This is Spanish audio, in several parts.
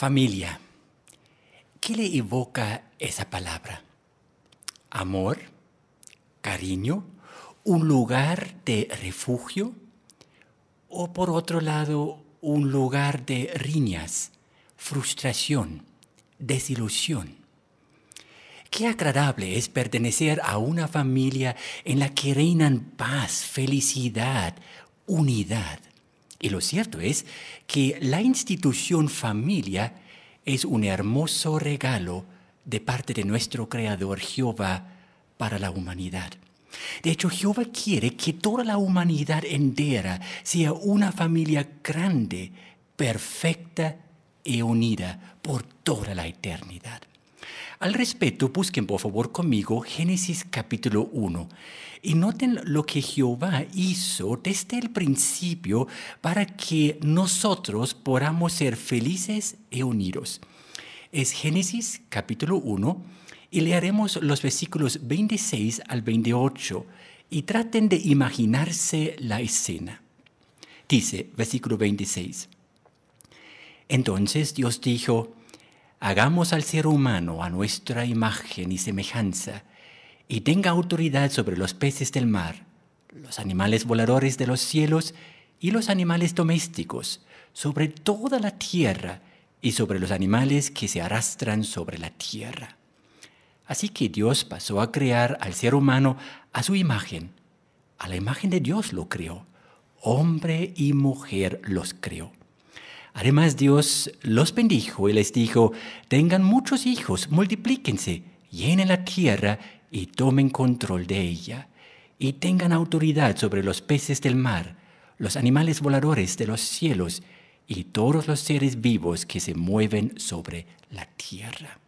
Familia. ¿Qué le evoca esa palabra? ¿Amor? ¿Cariño? ¿Un lugar de refugio? ¿O por otro lado, un lugar de riñas, frustración, desilusión? Qué agradable es pertenecer a una familia en la que reinan paz, felicidad, unidad. Y lo cierto es que la institución familia es un hermoso regalo de parte de nuestro Creador Jehová para la humanidad. De hecho, Jehová quiere que toda la humanidad entera sea una familia grande, perfecta y unida por toda la eternidad. Al respecto, busquen por favor conmigo Génesis capítulo 1 y noten lo que Jehová hizo desde el principio para que nosotros podamos ser felices y unidos. Es Génesis capítulo 1 y leeremos los versículos 26 al 28 y traten de imaginarse la escena. Dice, versículo 26. Entonces Dios dijo, hagamos al ser humano a nuestra imagen y semejanza, y tenga autoridad sobre los peces del mar, los animales voladores de los cielos y los animales domésticos, sobre toda la tierra y sobre los animales que se arrastran sobre la tierra. Así que Dios pasó a crear al ser humano a su imagen. A la imagen de Dios lo creó. Hombre y mujer los creó. Además Dios los bendijo y les dijo, tengan muchos hijos, multiplíquense, llenen la tierra y tomen control de ella, y tengan autoridad sobre los peces del mar, los animales voladores de los cielos y todos los seres vivos que se mueven sobre la tierra.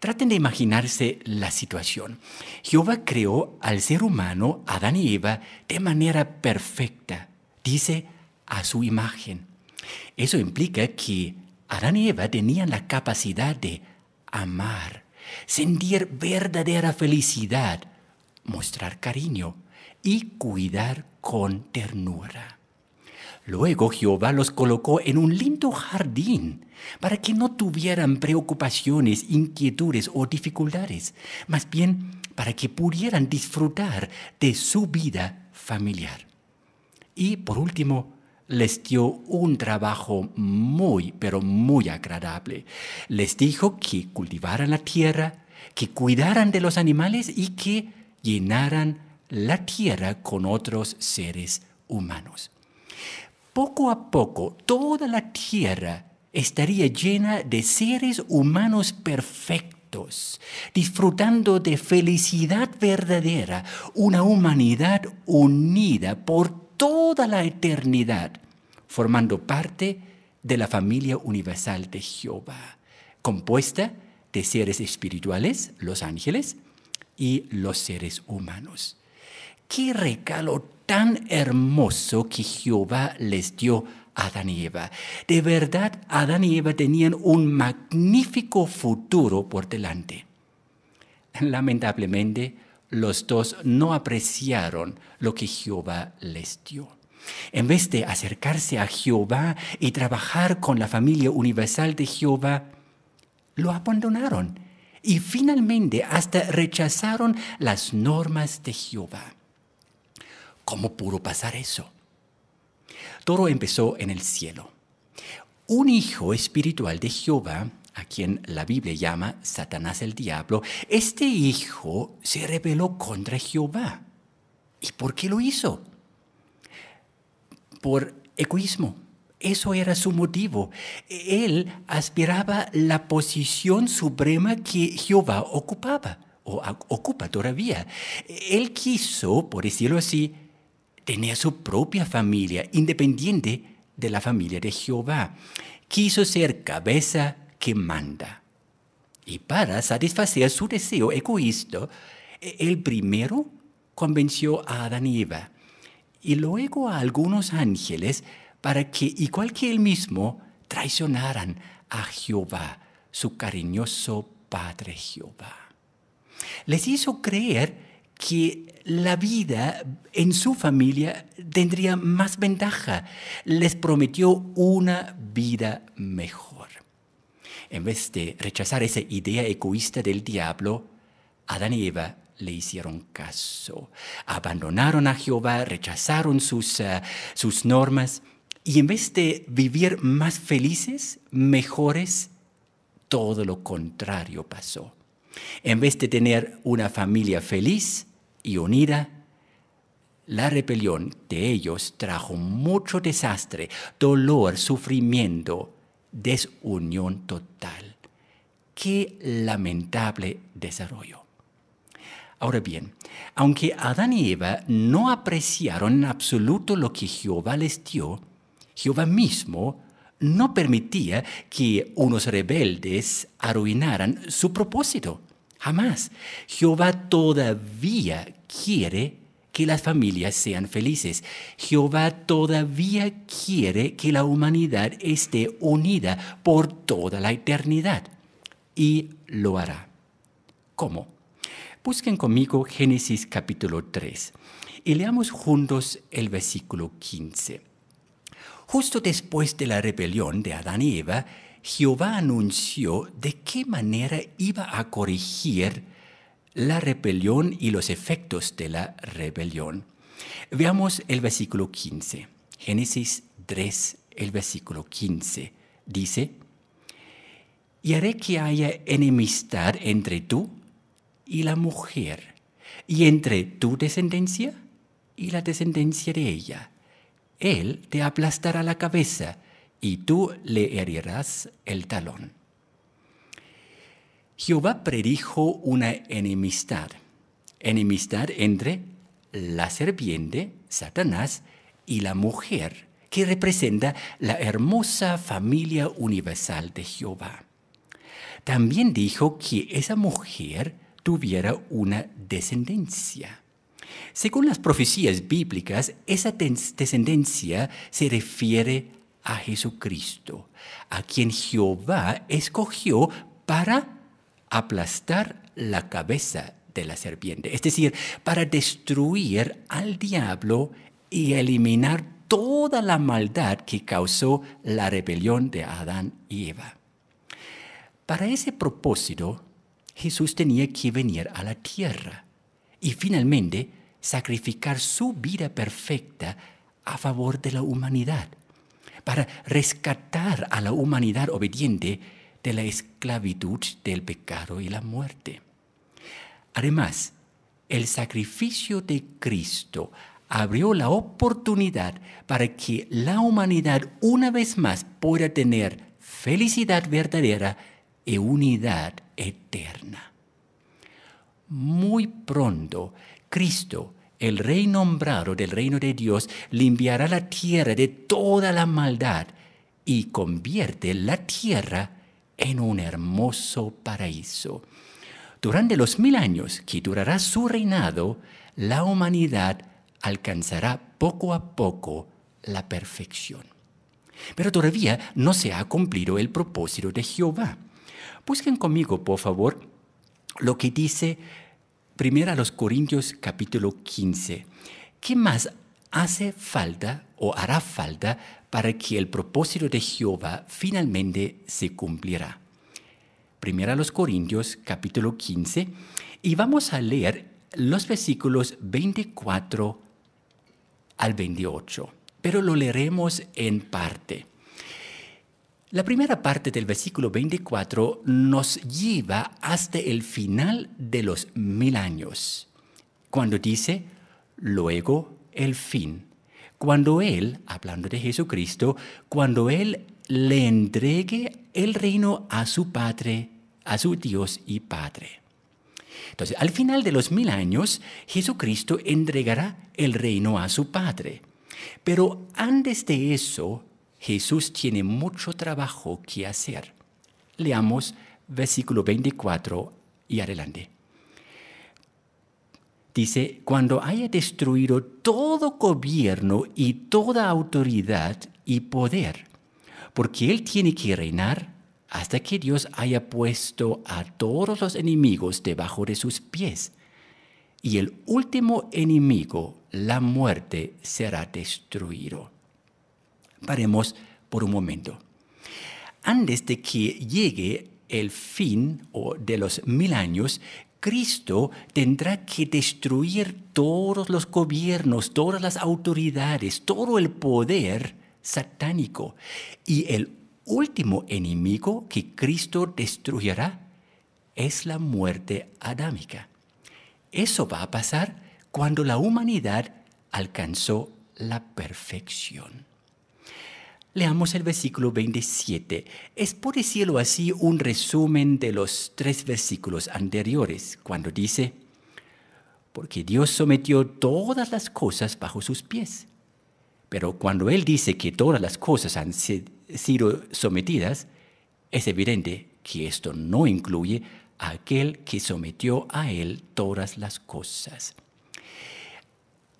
Traten de imaginarse la situación. Jehová creó al ser humano, Adán y Eva, de manera perfecta, dice, a su imagen. Eso implica que Adán y Eva tenían la capacidad de amar, sentir verdadera felicidad, mostrar cariño y cuidar con ternura. Luego Jehová los colocó en un lindo jardín para que no tuvieran preocupaciones, inquietudes o dificultades, más bien para que pudieran disfrutar de su vida familiar. Y por último, les dio un trabajo muy, pero muy agradable. Les dijo que cultivaran la tierra, que cuidaran de los animales y que llenaran la tierra con otros seres humanos. Poco a poco, toda la tierra estaría llena de seres humanos perfectos, disfrutando de felicidad verdadera, una humanidad unida por toda la eternidad, formando parte de la familia universal de Jehová, compuesta de seres espirituales, los ángeles, y los seres humanos. Qué regalo tan hermoso que Jehová les dio a Adán y Eva. De verdad, Adán y Eva tenían un magnífico futuro por delante. Lamentablemente, los dos no apreciaron lo que Jehová les dio. En vez de acercarse a Jehová y trabajar con la familia universal de Jehová, lo abandonaron y finalmente hasta rechazaron las normas de Jehová. ¿Cómo pudo pasar eso? Todo empezó en el cielo. Un hijo espiritual de Jehová a quien la Biblia llama Satanás el diablo, este hijo se rebeló contra Jehová. ¿Y por qué lo hizo? Por egoísmo. Eso era su motivo. Él aspiraba la posición suprema que Jehová ocupaba, o ocupa todavía. Él quiso, por decirlo así, tener su propia familia, independiente de la familia de Jehová. Quiso ser cabeza que manda. Y para satisfacer su deseo egoísta, el primero convenció a Adán y Eva y luego a algunos ángeles para que, igual que él mismo, traicionaran a Jehová, su cariñoso Padre Jehová. Les hizo creer que la vida en su familia tendría más ventaja. Les prometió una vida mejor. En vez de rechazar esa idea egoísta del diablo, Adán y Eva le hicieron caso. Abandonaron a Jehová, rechazaron sus, eh, sus normas y en vez de vivir más felices, mejores, todo lo contrario pasó. En vez de tener una familia feliz y unida, la rebelión de ellos trajo mucho desastre, dolor, sufrimiento, desunión total. Qué lamentable desarrollo. Ahora bien, aunque Adán y Eva no apreciaron en absoluto lo que Jehová les dio, Jehová mismo no permitía que unos rebeldes arruinaran su propósito. Jamás. Jehová todavía quiere que las familias sean felices. Jehová todavía quiere que la humanidad esté unida por toda la eternidad. Y lo hará. ¿Cómo? Busquen conmigo Génesis capítulo 3 y leamos juntos el versículo 15. Justo después de la rebelión de Adán y Eva, Jehová anunció de qué manera iba a corregir la rebelión y los efectos de la rebelión. Veamos el versículo 15. Génesis 3, el versículo 15. Dice, y haré que haya enemistad entre tú y la mujer, y entre tu descendencia y la descendencia de ella. Él te aplastará la cabeza, y tú le herirás el talón. Jehová predijo una enemistad, enemistad entre la serpiente, Satanás, y la mujer, que representa la hermosa familia universal de Jehová. También dijo que esa mujer tuviera una descendencia. Según las profecías bíblicas, esa descendencia se refiere a Jesucristo, a quien Jehová escogió para aplastar la cabeza de la serpiente, es decir, para destruir al diablo y eliminar toda la maldad que causó la rebelión de Adán y Eva. Para ese propósito, Jesús tenía que venir a la tierra y finalmente sacrificar su vida perfecta a favor de la humanidad, para rescatar a la humanidad obediente de la esclavitud del pecado y la muerte. Además, el sacrificio de Cristo abrió la oportunidad para que la humanidad una vez más pueda tener felicidad verdadera y unidad eterna. Muy pronto, Cristo, el Rey nombrado del reino de Dios, limpiará la tierra de toda la maldad y convierte la tierra en un hermoso paraíso. Durante los mil años que durará su reinado, la humanidad alcanzará poco a poco la perfección. Pero todavía no se ha cumplido el propósito de Jehová. Busquen conmigo, por favor, lo que dice primero a los Corintios capítulo 15. ¿Qué más hace falta o hará falta para que el propósito de Jehová finalmente se cumplirá? Primero a los Corintios capítulo 15 y vamos a leer los versículos 24 al 28, pero lo leeremos en parte. La primera parte del versículo 24 nos lleva hasta el final de los mil años, cuando dice, luego el fin. Cuando Él, hablando de Jesucristo, cuando Él le entregue el reino a su Padre, a su Dios y Padre. Entonces, al final de los mil años, Jesucristo entregará el reino a su Padre. Pero antes de eso, Jesús tiene mucho trabajo que hacer. Leamos versículo 24 y adelante. Dice, cuando haya destruido todo gobierno y toda autoridad y poder, porque Él tiene que reinar hasta que Dios haya puesto a todos los enemigos debajo de sus pies. Y el último enemigo, la muerte, será destruido. Paremos por un momento. antes de que llegue el fin o de los mil años, Cristo tendrá que destruir todos los gobiernos, todas las autoridades, todo el poder satánico. Y el último enemigo que Cristo destruirá es la muerte adámica. Eso va a pasar cuando la humanidad alcanzó la perfección. Leamos el versículo 27. Es, por decirlo así, un resumen de los tres versículos anteriores, cuando dice, porque Dios sometió todas las cosas bajo sus pies. Pero cuando Él dice que todas las cosas han sido sometidas, es evidente que esto no incluye a aquel que sometió a Él todas las cosas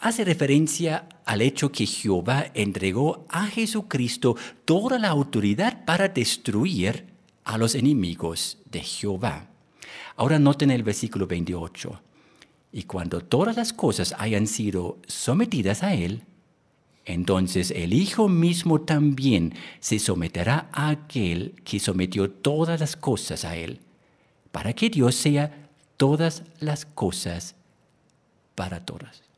hace referencia al hecho que Jehová entregó a Jesucristo toda la autoridad para destruir a los enemigos de Jehová. Ahora noten el versículo 28. Y cuando todas las cosas hayan sido sometidas a Él, entonces el Hijo mismo también se someterá a aquel que sometió todas las cosas a Él, para que Dios sea todas las cosas para todas.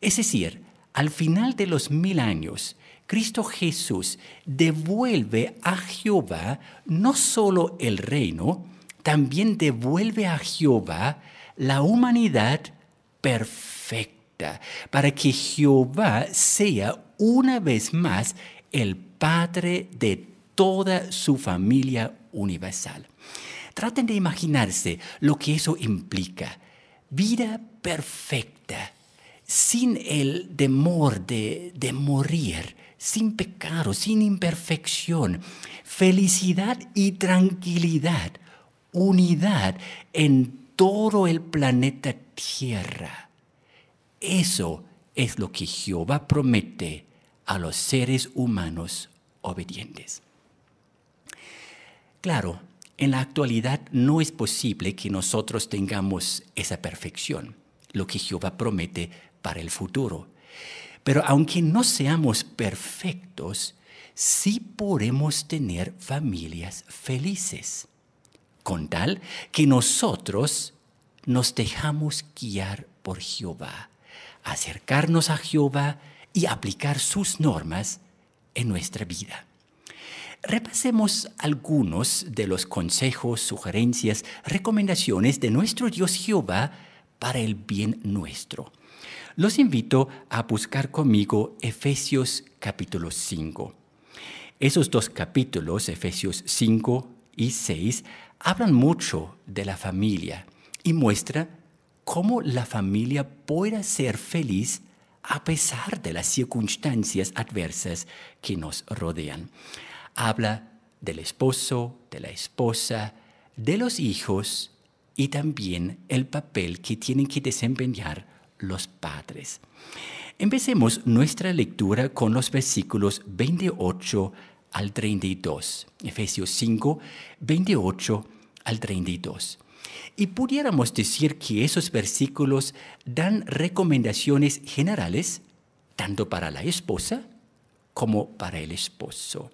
Es decir, al final de los mil años, Cristo Jesús devuelve a Jehová no solo el reino, también devuelve a Jehová la humanidad perfecta, para que Jehová sea una vez más el Padre de toda su familia universal. Traten de imaginarse lo que eso implica. Vida perfecta sin el temor de, de morir, sin pecado, sin imperfección, felicidad y tranquilidad, unidad en todo el planeta Tierra. Eso es lo que Jehová promete a los seres humanos obedientes. Claro, en la actualidad no es posible que nosotros tengamos esa perfección, lo que Jehová promete para el futuro. Pero aunque no seamos perfectos, sí podemos tener familias felices, con tal que nosotros nos dejamos guiar por Jehová, acercarnos a Jehová y aplicar sus normas en nuestra vida. Repasemos algunos de los consejos, sugerencias, recomendaciones de nuestro Dios Jehová para el bien nuestro los invito a buscar conmigo Efesios capítulo 5. Esos dos capítulos, Efesios 5 y 6, hablan mucho de la familia y muestra cómo la familia puede ser feliz a pesar de las circunstancias adversas que nos rodean. Habla del esposo, de la esposa, de los hijos y también el papel que tienen que desempeñar los padres. Empecemos nuestra lectura con los versículos 28 al 32. Efesios 5, 28 al 32. Y pudiéramos decir que esos versículos dan recomendaciones generales tanto para la esposa como para el esposo.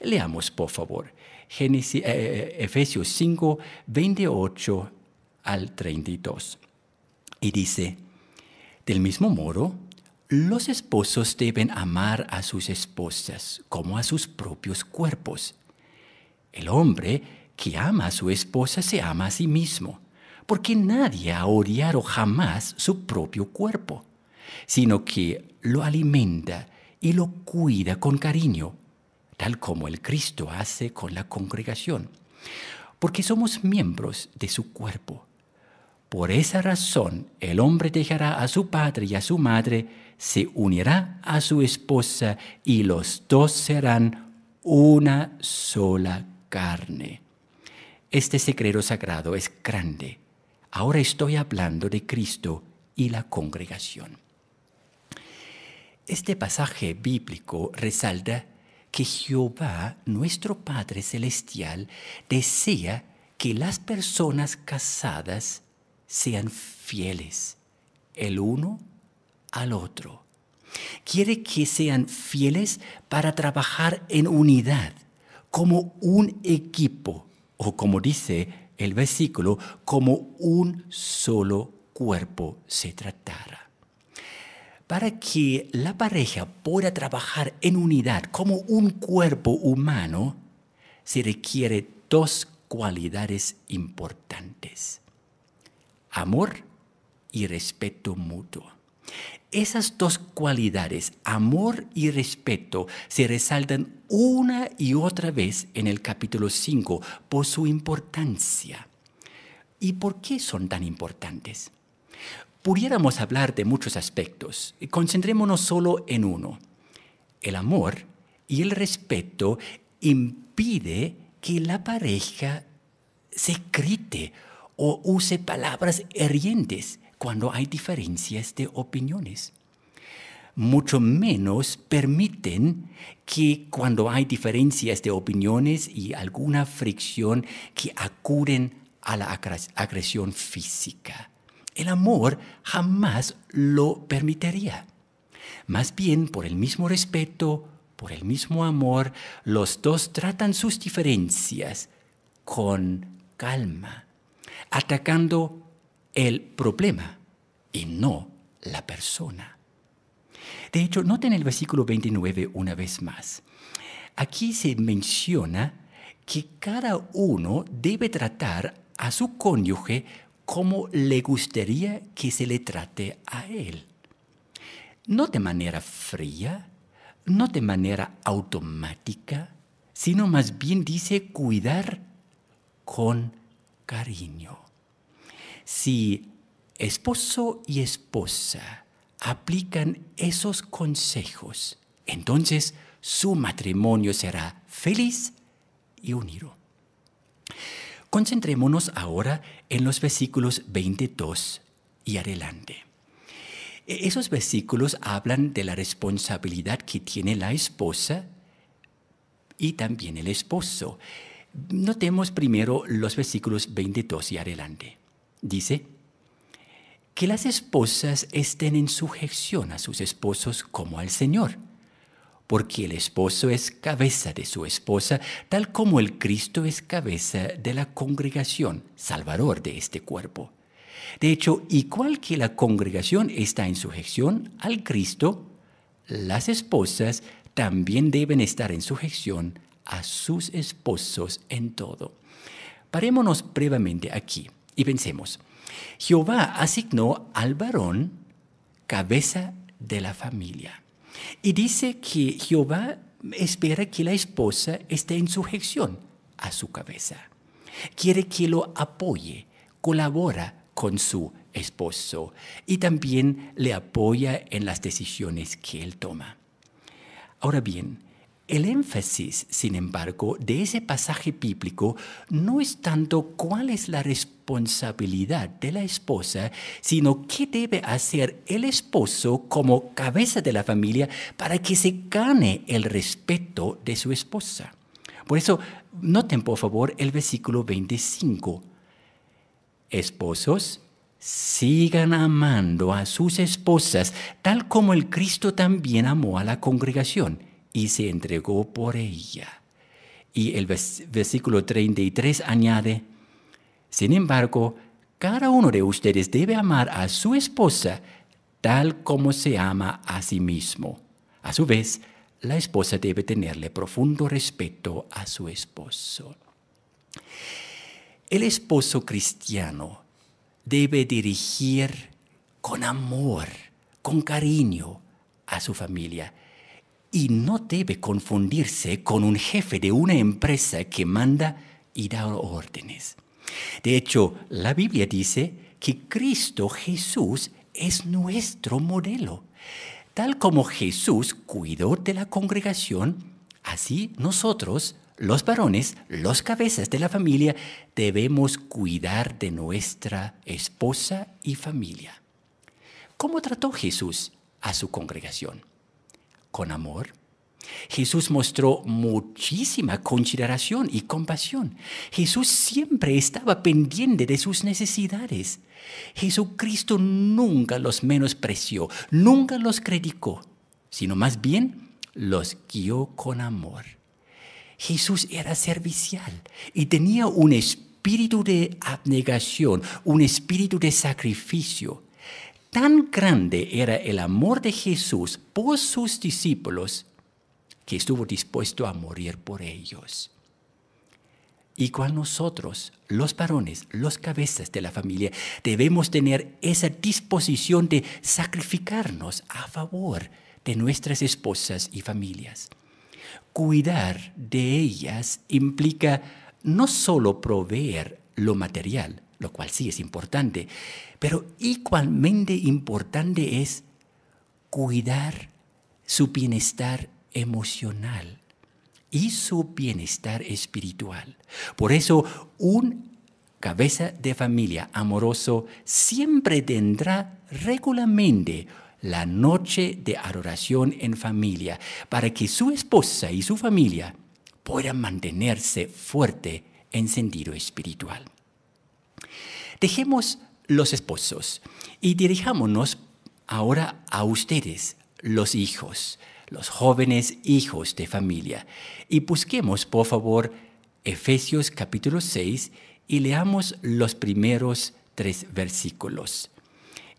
Leamos, por favor, Génesis, eh, eh, Efesios 5, 28 al 32. Y dice, del mismo modo, los esposos deben amar a sus esposas como a sus propios cuerpos. El hombre que ama a su esposa se ama a sí mismo, porque nadie ha odiado jamás su propio cuerpo, sino que lo alimenta y lo cuida con cariño, tal como el Cristo hace con la congregación, porque somos miembros de su cuerpo. Por esa razón el hombre dejará a su padre y a su madre, se unirá a su esposa y los dos serán una sola carne. Este secreto sagrado es grande. Ahora estoy hablando de Cristo y la congregación. Este pasaje bíblico resalta que Jehová, nuestro Padre Celestial, desea que las personas casadas sean fieles el uno al otro. Quiere que sean fieles para trabajar en unidad, como un equipo, o como dice el versículo, como un solo cuerpo se tratara. Para que la pareja pueda trabajar en unidad como un cuerpo humano, se requiere dos cualidades importantes. Amor y respeto mutuo. Esas dos cualidades, amor y respeto, se resaltan una y otra vez en el capítulo 5 por su importancia. ¿Y por qué son tan importantes? Pudiéramos hablar de muchos aspectos. Concentrémonos solo en uno. El amor y el respeto impide que la pareja se grite o use palabras hirientes cuando hay diferencias de opiniones. Mucho menos permiten que cuando hay diferencias de opiniones y alguna fricción que acuden a la agresión física. El amor jamás lo permitiría. Más bien, por el mismo respeto, por el mismo amor, los dos tratan sus diferencias con calma, atacando el problema y no la persona. De hecho, noten el versículo 29 una vez más. Aquí se menciona que cada uno debe tratar a su cónyuge como le gustaría que se le trate a él. No de manera fría, no de manera automática, sino más bien dice cuidar con cariño. Si esposo y esposa aplican esos consejos, entonces su matrimonio será feliz y unido. Concentrémonos ahora en los versículos 22 y adelante. E-, esos versículos hablan de la responsabilidad que tiene la esposa y también el esposo. Notemos primero los versículos 22 y adelante. Dice, que las esposas estén en sujeción a sus esposos como al Señor, porque el esposo es cabeza de su esposa, tal como el Cristo es cabeza de la congregación, salvador de este cuerpo. De hecho, igual que la congregación está en sujeción al Cristo, las esposas también deben estar en sujeción a sus esposos en todo. Parémonos brevemente aquí y pensemos. Jehová asignó al varón cabeza de la familia. Y dice que Jehová espera que la esposa esté en sujeción a su cabeza. Quiere que lo apoye, colabora con su esposo y también le apoya en las decisiones que él toma. Ahora bien, el énfasis, sin embargo, de ese pasaje bíblico no es tanto cuál es la responsabilidad de la esposa, sino qué debe hacer el esposo como cabeza de la familia para que se gane el respeto de su esposa. Por eso, noten por favor el versículo 25. Esposos, sigan amando a sus esposas, tal como el Cristo también amó a la congregación y se entregó por ella. Y el versículo 33 añade, sin embargo, cada uno de ustedes debe amar a su esposa tal como se ama a sí mismo. A su vez, la esposa debe tenerle profundo respeto a su esposo. El esposo cristiano debe dirigir con amor, con cariño a su familia y no debe confundirse con un jefe de una empresa que manda y da órdenes. De hecho, la Biblia dice que Cristo Jesús es nuestro modelo. Tal como Jesús cuidó de la congregación, así nosotros, los varones, los cabezas de la familia, debemos cuidar de nuestra esposa y familia. ¿Cómo trató Jesús a su congregación? Con amor. Jesús mostró muchísima consideración y compasión. Jesús siempre estaba pendiente de sus necesidades. Jesucristo nunca los menospreció, nunca los criticó, sino más bien los guió con amor. Jesús era servicial y tenía un espíritu de abnegación, un espíritu de sacrificio. Tan grande era el amor de Jesús por sus discípulos que estuvo dispuesto a morir por ellos. Y cual nosotros, los varones, los cabezas de la familia, debemos tener esa disposición de sacrificarnos a favor de nuestras esposas y familias. Cuidar de ellas implica no solo proveer lo material, lo cual sí es importante, pero igualmente importante es cuidar su bienestar emocional y su bienestar espiritual. Por eso, un cabeza de familia amoroso siempre tendrá regularmente la noche de adoración en familia para que su esposa y su familia puedan mantenerse fuerte en sentido espiritual. Dejemos los esposos y dirijámonos ahora a ustedes, los hijos, los jóvenes hijos de familia. Y busquemos, por favor, Efesios capítulo 6 y leamos los primeros tres versículos.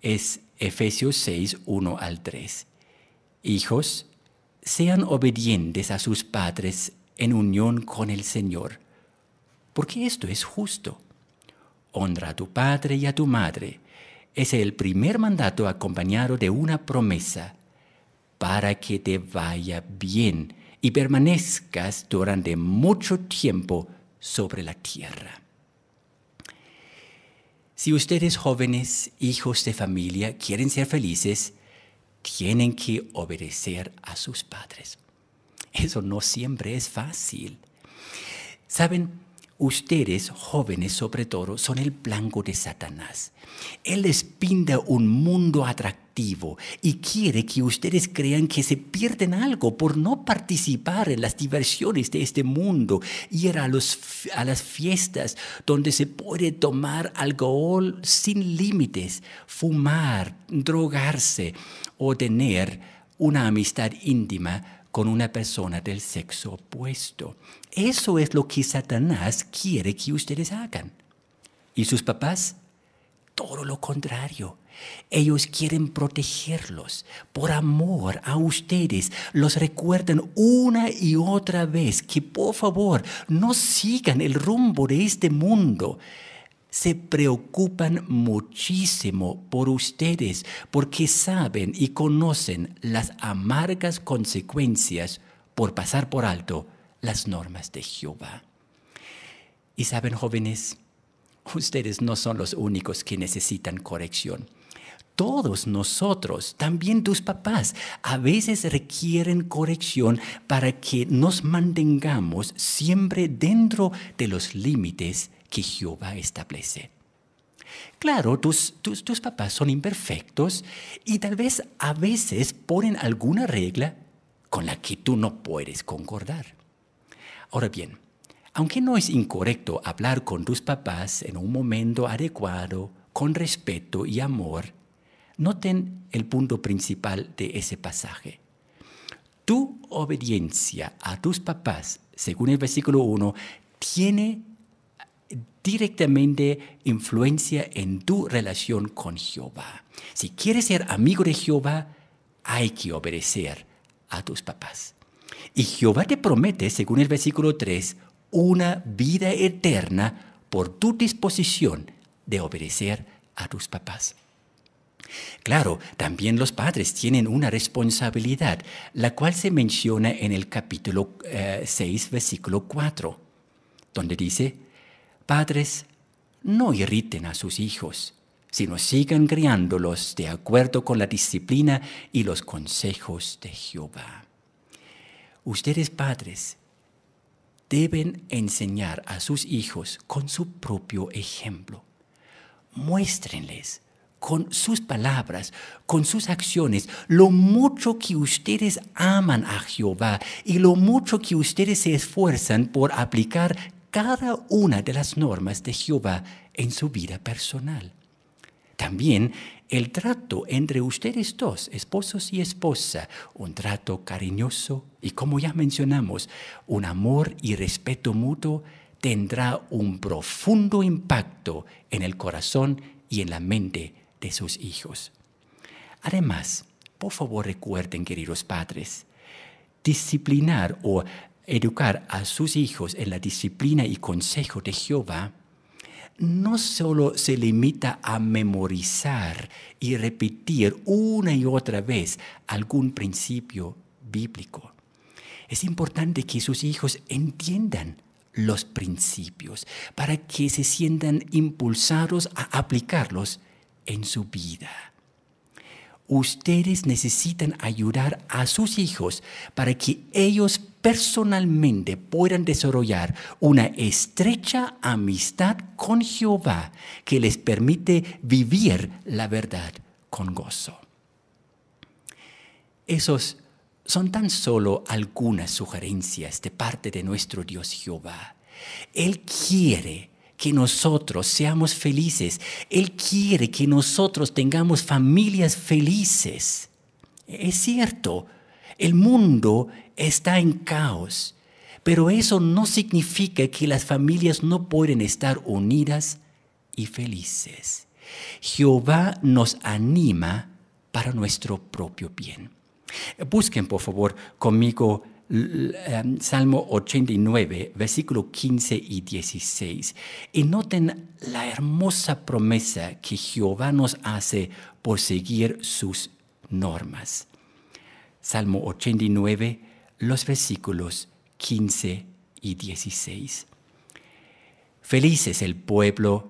Es Efesios 6, 1 al 3. Hijos, sean obedientes a sus padres en unión con el Señor, porque esto es justo. Honra a tu padre y a tu madre. Es el primer mandato acompañado de una promesa para que te vaya bien y permanezcas durante mucho tiempo sobre la tierra. Si ustedes jóvenes, hijos de familia, quieren ser felices, tienen que obedecer a sus padres. Eso no siempre es fácil. Saben, Ustedes, jóvenes sobre todo, son el blanco de Satanás. Él les pinta un mundo atractivo y quiere que ustedes crean que se pierden algo por no participar en las diversiones de este mundo, ir a, los, a las fiestas donde se puede tomar alcohol sin límites, fumar, drogarse o tener una amistad íntima con una persona del sexo opuesto. Eso es lo que Satanás quiere que ustedes hagan. ¿Y sus papás? Todo lo contrario. Ellos quieren protegerlos. Por amor a ustedes, los recuerdan una y otra vez que por favor no sigan el rumbo de este mundo se preocupan muchísimo por ustedes porque saben y conocen las amargas consecuencias por pasar por alto las normas de Jehová. Y saben, jóvenes, ustedes no son los únicos que necesitan corrección. Todos nosotros, también tus papás, a veces requieren corrección para que nos mantengamos siempre dentro de los límites que Jehová establece. Claro, tus, tus, tus, papás son imperfectos y tal vez a veces ponen alguna regla con la que tú no puedes concordar. Ahora bien, aunque no es incorrecto hablar con tus papás en un momento adecuado, con respeto y amor, noten el punto principal de ese pasaje. Tu obediencia a tus papás, según el versículo 1, tiene directamente influencia en tu relación con Jehová. Si quieres ser amigo de Jehová, hay que obedecer a tus papás. Y Jehová te promete, según el versículo 3, una vida eterna por tu disposición de obedecer a tus papás. Claro, también los padres tienen una responsabilidad, la cual se menciona en el capítulo 6, eh, versículo 4, donde dice, Padres, no irriten a sus hijos, sino sigan criándolos de acuerdo con la disciplina y los consejos de Jehová. Ustedes padres deben enseñar a sus hijos con su propio ejemplo. Muéstrenles con sus palabras, con sus acciones, lo mucho que ustedes aman a Jehová y lo mucho que ustedes se esfuerzan por aplicar cada una de las normas de Jehová en su vida personal. También el trato entre ustedes dos, esposos y esposa, un trato cariñoso y como ya mencionamos, un amor y respeto mutuo tendrá un profundo impacto en el corazón y en la mente de sus hijos. Además, por favor recuerden, queridos padres, disciplinar o educar a sus hijos en la disciplina y consejo de Jehová no solo se limita a memorizar y repetir una y otra vez algún principio bíblico. Es importante que sus hijos entiendan los principios para que se sientan impulsados a aplicarlos en su vida. Ustedes necesitan ayudar a sus hijos para que ellos personalmente puedan desarrollar una estrecha amistad con Jehová que les permite vivir la verdad con gozo. Esos son tan solo algunas sugerencias de parte de nuestro Dios Jehová. Él quiere que nosotros seamos felices. Él quiere que nosotros tengamos familias felices. Es cierto, el mundo está en caos, pero eso no significa que las familias no pueden estar unidas y felices. Jehová nos anima para nuestro propio bien. Busquen, por favor, conmigo em, Salmo 89, versículo 15 y 16. Y noten la hermosa promesa que Jehová nos hace por seguir sus normas. Salmo 89, los versículos 15 y 16. Feliz es el pueblo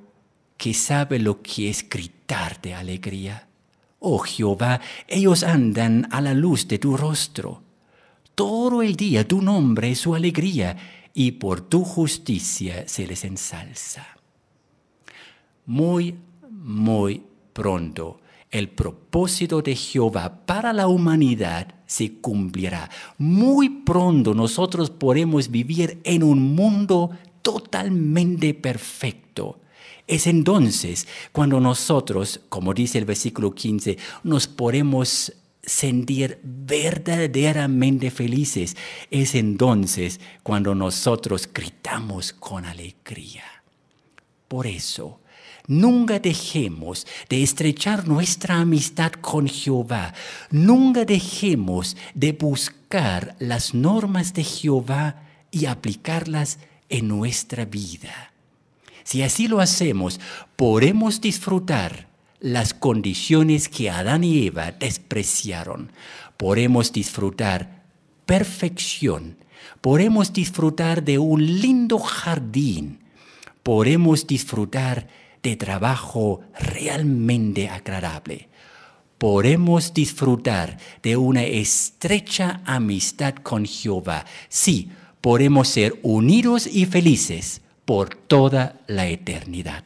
que sabe lo que es gritar de alegría Oh Jehová, ellos andan a la luz de tu rostro. Todo el día tu nombre es su alegría, y por tu justicia se les ensalza. Muy, muy pronto el propósito de Jehová para la humanidad se cumplirá. Muy pronto nosotros podremos vivir en un mundo totalmente perfecto es entonces cuando nosotros, como dice el versículo 15, nos podemos sentir verdaderamente felices. Es entonces cuando nosotros gritamos con alegría. Por eso, nunca dejemos de estrechar nuestra amistad con Jehová. Nunca dejemos de buscar las normas de Jehová y aplicarlas en nuestra vida. Si así lo hacemos, podremos disfrutar las condiciones que Adán y Eva despreciaron. Podremos disfrutar perfección. Podremos disfrutar de un lindo jardín. Podremos disfrutar de trabajo realmente agradable. Podremos disfrutar de una estrecha amistad con Jehová. Sí, podemos ser unidos y felices por toda la eternidad.